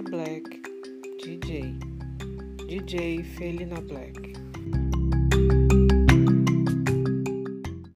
Felina Black, DJ. DJ Felina Black.